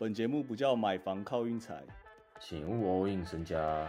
本节目不叫买房靠运财，请勿 all in 身家。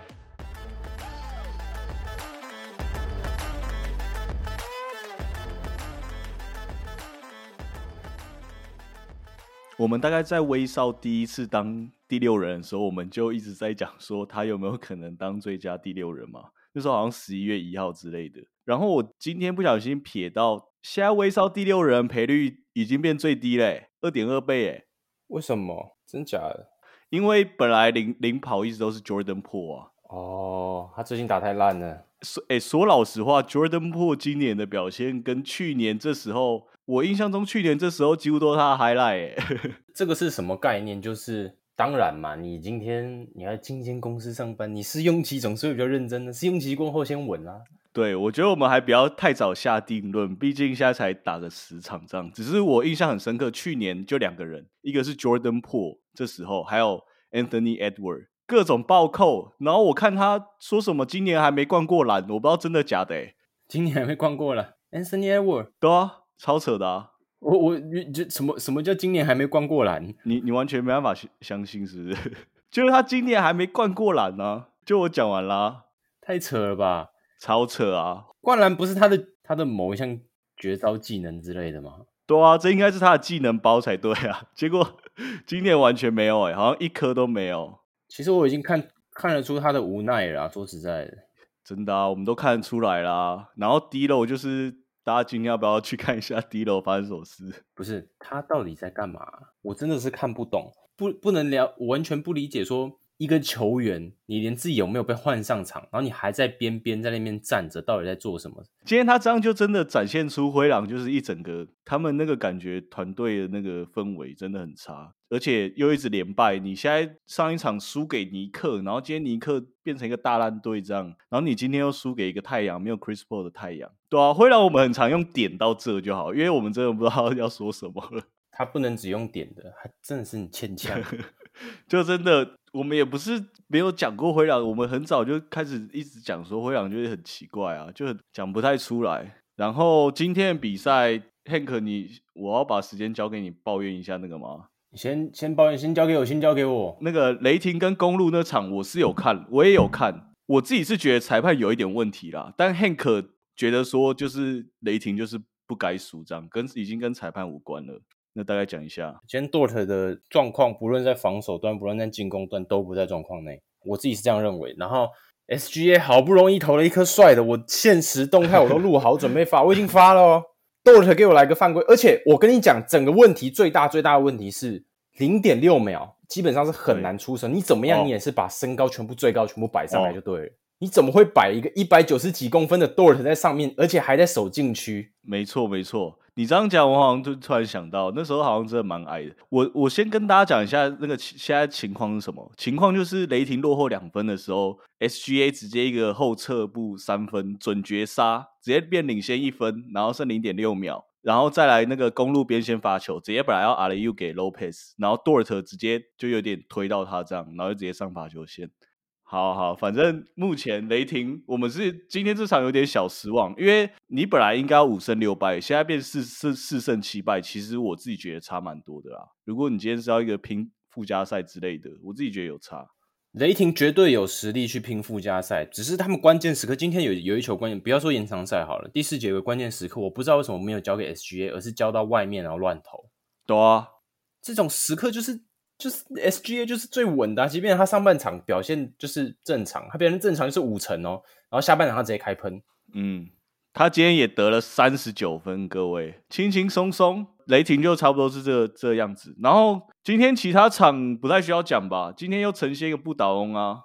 我们大概在威少第一次当第六人的时候，我们就一直在讲说他有没有可能当最佳第六人嘛？那时候好像十一月一号之类的。然后我今天不小心瞥到，现在威少第六人赔率已经变最低嘞，二点二倍诶。为什么？真假的？因为本来领领跑一直都是 Jordan Po 啊。哦，他最近打太烂了。说哎，说老实话，Jordan Po 今年的表现跟去年这时候，我印象中去年这时候几乎都是他的 highlight。这个是什么概念？就是当然嘛，你今天你要进间公司上班，你试用期总是会比较认真的，试用期过后先稳啊。对，我觉得我们还不要太早下定论，毕竟现在才打个十场仗。只是我印象很深刻，去年就两个人，一个是 Jordan Po，这时候还有 Anthony Edward，各种暴扣。然后我看他说什么今年还没灌过篮，我不知道真的假的。哎，今年还没灌过篮，Anthony Edward，对啊，超扯的啊！我我你这什么什么叫今年还没灌过篮？你你完全没办法相信，是不是？就是他今年还没灌过篮呢？就我讲完啦，太扯了吧！超扯啊！灌篮不是他的他的某一项绝招技能之类的吗？对啊，这应该是他的技能包才对啊。结果今年完全没有哎，好像一颗都没有。其实我已经看看得出他的无奈了。说实在的，真的啊，我们都看得出来啦。然后低楼就是大家今天要不要去看一下低楼发生什么事？不是他到底在干嘛？我真的是看不懂，不不能聊，完全不理解说。一个球员，你连自己有没有被换上场，然后你还在边边在那边站着，到底在做什么？今天他这样就真的展现出灰狼就是一整个他们那个感觉团队的那个氛围真的很差，而且又一直连败。你现在上一场输给尼克，然后今天尼克变成一个大烂队这样，然后你今天又输给一个太阳，没有 Chris Paul 的太阳，对啊，灰狼我们很常用点到这就好，因为我们真的不知道 要说什么了。他不能只用点的，他真的是很欠呛，就真的。我们也不是没有讲过灰狼，我们很早就开始一直讲说灰狼就是很奇怪啊，就讲不太出来。然后今天的比赛，Hank，你我要把时间交给你抱怨一下那个吗？你先先抱怨，先交给我，先交给我。那个雷霆跟公路那场，我是有看，我也有看，我自己是觉得裁判有一点问题啦。但 Hank 觉得说，就是雷霆就是不该输，这样跟已经跟裁判无关了。那大概讲一下，今天 Dort 的状况，不论在防守端，不论在进攻端，都不在状况内。我自己是这样认为。然后 SGA 好不容易投了一颗帅的，我现实动态我都录好，准备发，我已经发了哦。Dort 给我来个犯规，而且我跟你讲，整个问题最大最大的问题是零点六秒，基本上是很难出手。你怎么样，你也是把身高全部最高全部摆上来就对了。你怎么会摆一个一百九十几公分的 Dort 在上面，而且还在守禁区？没错，没错。你这样讲，我好像就突然想到，那时候好像真的蛮矮的。我我先跟大家讲一下那个现在情况是什么情况，就是雷霆落后两分的时候，SGA 直接一个后撤步三分准绝杀，直接变领先一分，然后剩零点六秒，然后再来那个公路边线发球，直接本来要阿雷又给 Lopez，然后 Dort 直接就有点推到他这样，然后就直接上罚球线。好好，反正目前雷霆，我们是今天这场有点小失望，因为你本来应该五胜六败，现在变四四四胜七败，其实我自己觉得差蛮多的啦。如果你今天是要一个拼附加赛之类的，我自己觉得有差。雷霆绝对有实力去拼附加赛，只是他们关键时刻，今天有有一球关键，不要说延长赛好了，第四节的关键时刻，我不知道为什么没有交给 SGA，而是交到外面然后乱投。对啊，这种时刻就是。就是 SGA 就是最稳的，即便他上半场表现就是正常，他表现正常就是五成哦，然后下半场他直接开喷。嗯，他今天也得了三十九分，各位轻轻松松，雷霆就差不多是这这样子。然后今天其他场不太需要讲吧，今天又呈现一个不倒翁啊。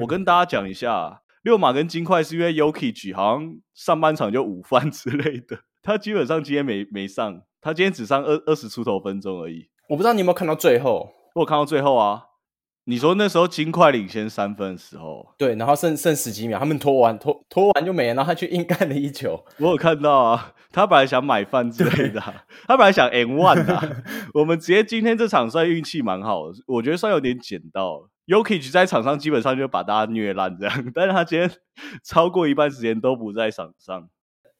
我跟大家讲一下，六马跟金块是因为 Yuki 好像上半场就午饭之类的，他基本上今天没没上，他今天只上二二十出头分钟而已。我不知道你有没有看到最后。我看到最后啊，你说那时候金块领先三分的时候，对，然后剩剩十几秒，他们拖完拖拖完就没了，然后他去硬干了一球。我有看到啊，他本来想买饭之类的，他本来想 N one 的。我们直接今天这场算运气蛮好的，我觉得算有点捡到了。Yokich 在场上基本上就把大家虐烂这样，但是他今天 超过一半时间都不在场上。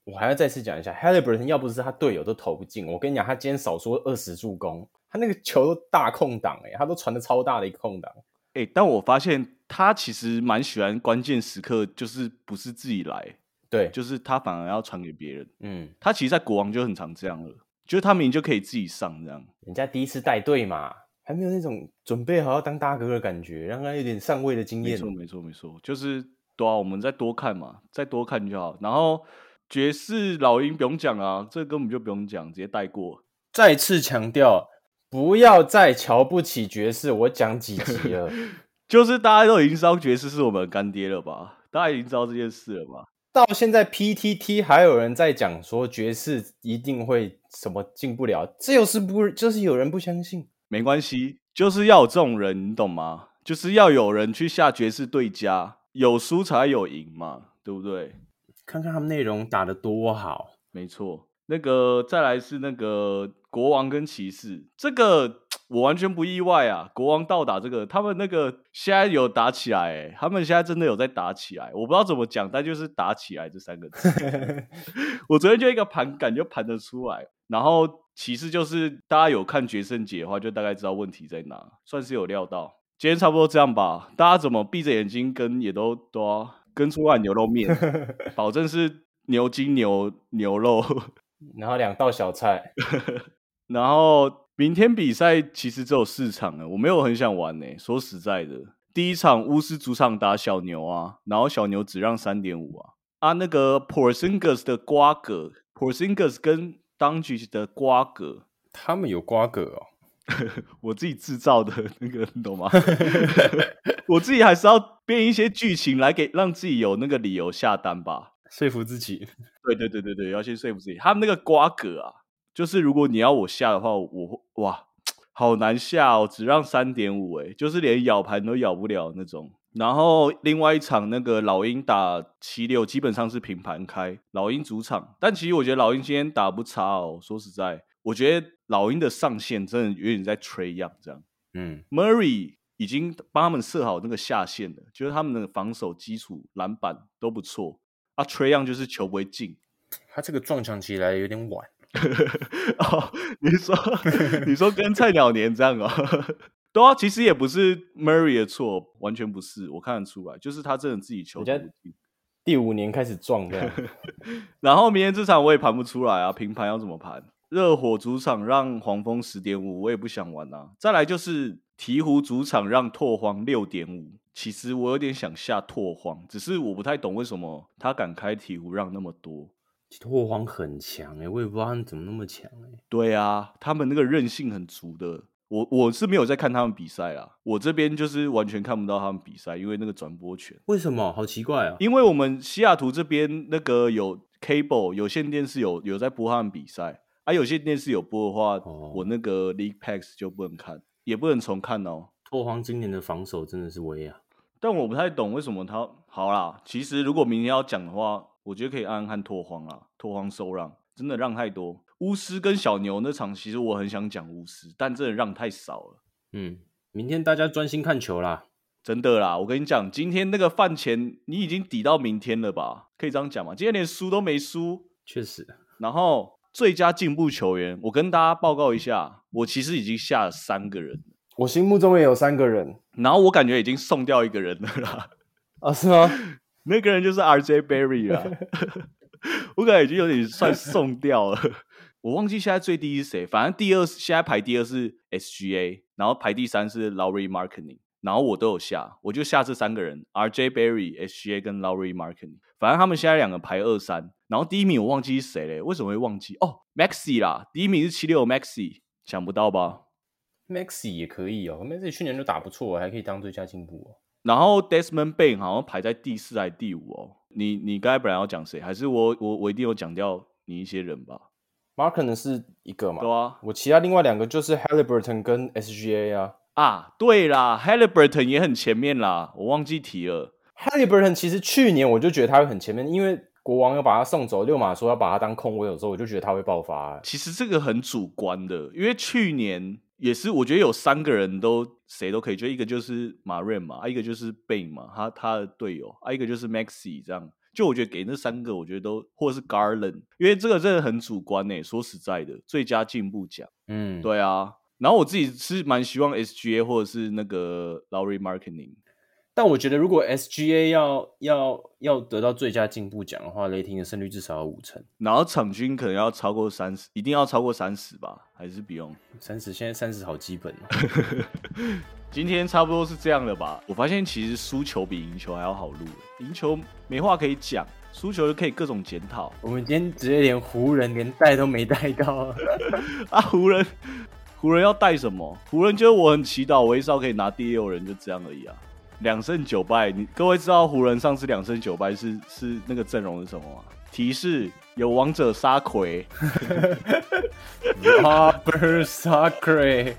我还要再次讲一下，Halliburton 要不是他队友都投不进，我跟你讲，他今天少说二十助攻，他那个球都大空档哎、他都传的超大的一个空档。哎、但我发现他其实蛮喜欢关键时刻，就是不是自己来，对，就是他反而要传给别人。嗯，他其实，在国王就很常这样了，就是他明明就可以自己上这样。人家第一次带队嘛，还没有那种准备好要当大哥的感觉，让他有点上位的经验。没错，没错，没错，就是对啊，我们再多看嘛，再多看就好。然后爵士老鹰不用讲啊，这根本就不用讲，直接带过。再次强调，不要再瞧不起爵士，我讲几集了。就是大家都已经知道爵士是我们干爹了吧？大家已经知道这件事了吧？到现在 PTT 还有人在讲说爵士一定会什么进不了，这又是不就是有人不相信？没关系，就是要有这种人，你懂吗？就是要有人去下爵士对家，有输才有赢嘛，对不对？看看他们内容打得多好，没错，那个再来是那个国王跟骑士，这个我完全不意外啊。国王倒打这个，他们那个现在有打起来、欸，他们现在真的有在打起来。我不知道怎么讲，但就是打起来这三个字。我昨天就一个盘感就盘得出来，然后骑士就是大家有看决胜节的话，就大概知道问题在哪，算是有料到。今天差不多这样吧，大家怎么闭着眼睛跟也都都跟出碗牛肉面，保证是牛筋牛牛肉。然后两道小菜，然后明天比赛其实只有四场了，我没有很想玩呢、说实在的，第一场巫师主场打小牛啊，然后小牛只让三点五啊啊，那个 Porzingis 的瓜葛，Porzingis 跟 d u n g i 的瓜葛，他们有瓜葛哦。我自己制造的那个，你懂吗？我自己还是要编一些剧情来给让自己有那个理由下单吧。说服自己，对对对对对，要先说服自己。他们那个瓜葛啊，就是如果你要我下的话，我会哇，好难下哦，只让三点五，哎，就是连咬盘都咬不了那种。然后另外一场那个老鹰打七六，基本上是平盘开，老鹰主场。但其实我觉得老鹰今天打不差哦，说实在，我觉得老鹰的上限真的有点在吹样这样。嗯，Murray 已经帮他们设好那个下限了，就是他们的防守基础、篮板都不错。啊，Trey Young 就是球不会进。他这个撞墙起来有点晚。哦，你说你说跟菜鸟年这样哦？对啊，其实也不是 Murray 的错，完全不是，我看得出来，就是他真的自己球不进。第五年开始撞的，然后明天这场我也盘不出来啊，平盘要怎么盘？热火主场让黄蜂十点五，我也不想玩啊。再来就是鹈鹕主场让拓荒六点五，其实我有点想下拓荒，只是我不太懂为什么他敢开鹈鹕让那么多。拓荒很强哎、我也不知道他们怎么那么强哎、对啊，他们那个韧性很足的。我我是没有在看他们比赛啊，我这边就是完全看不到他们比赛，因为那个转播权。为什么？好奇怪啊！因为我们西雅图这边那个有 cable 有线电视有有在播他们比赛，啊有些电视有播的话，哦我那个 League Pass 就不能看，也不能重看哦。拓荒今年的防守真的是威啊！但我不太懂为什么他好啦。其实如果明天要讲的话，我觉得可以暗暗看拓荒啦，拓荒收让真的让太多。巫师跟小牛那场，其实我很想讲巫师，但真的让太少了。嗯，明天大家专心看球啦。真的啦，我跟你讲，今天那个饭钱你已经抵到明天了吧？可以这样讲吗？今天连输都没输，确实，然后最佳进步球员，我跟大家报告一下，我其实已经下了三个人，我心目中也有三个人。然后我感觉已经送掉一个人了啦，啊，是吗？那个人就是 RJ Berry 啦，我感觉已经有点算送掉了。我忘记现在最低是谁，反正第二现在排第二是 SGA，然后排第三是 Laurie Marketing，然后我都有下，我就下这三个人：RJ Berry、SGA 跟 Laurie Marketing。反正他们现在两个排二三，然后第一名我忘记是谁嘞？为什么会忘记？哦，Maxi 啦，第一名是七六 Maxi，想不到吧？Maxi 也可以哦，Maxi 去年就打不错，还可以当最佳进步哦。然后 Desmond Bain 好像排在第四还是第五哦。你你刚才本来要讲谁？还是我我我一定有讲掉你一些人吧？Mark 可能是一个嘛，对啊，我其他另外两个就是 Halliburton 跟 SGA 啊。啊，对啦，Halliburton 也很前面啦，我忘记提了。Halliburton 其实去年我就觉得他会很前面，因为国王要把他送走，六马说要把他当控卫的时候，我就觉得他会爆发、欸。其实这个很主观的，因为去年也是，我觉得有三个人都谁都可以，就一个就是马瑞嘛，啊一个就是贝嘛，他他的队友，啊一个就是 Maxi 这样。就我觉得给那三个，我觉得都或者是 Garland，因为这个真的很主观呢。说实在的，最佳进步奖，嗯，对啊。然后我自己是蛮希望 SGA 或者是那个 Laurie Marketing。但我觉得，如果 SGA 要要要得到最佳进步奖的话，雷霆的胜率至少要五成，然后场均可能要超过三十，一定要超过三十吧？还是不用三十？现在三十好基本。今天差不多是这样了吧？我发现其实输球比赢球还要好录，赢球没话可以讲，输球就可以各种检讨。我们今天直接连湖人连带都没带到啊！湖人湖人要带什么？湖人就是我很祈祷威少可以拿第六人，就这样而已啊。两胜九败，你各位知道湖人上次两胜九败是是那个阵容是什么吗？提示有王者沙奎，Robert Sacre。